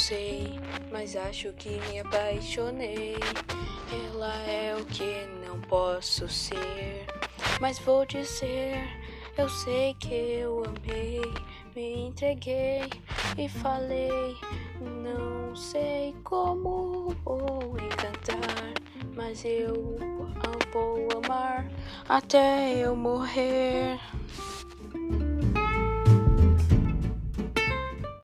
sei, mas acho que me apaixonei. Ela é o que não posso ser, mas vou dizer. Eu sei que eu amei, me entreguei e falei. Não sei como vou encantar, mas eu vou amar até eu morrer.